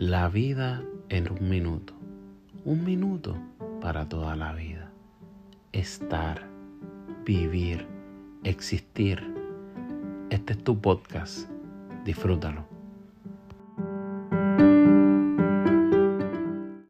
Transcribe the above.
La vida en un minuto. Un minuto para toda la vida. Estar, vivir, existir. Este es tu podcast. Disfrútalo.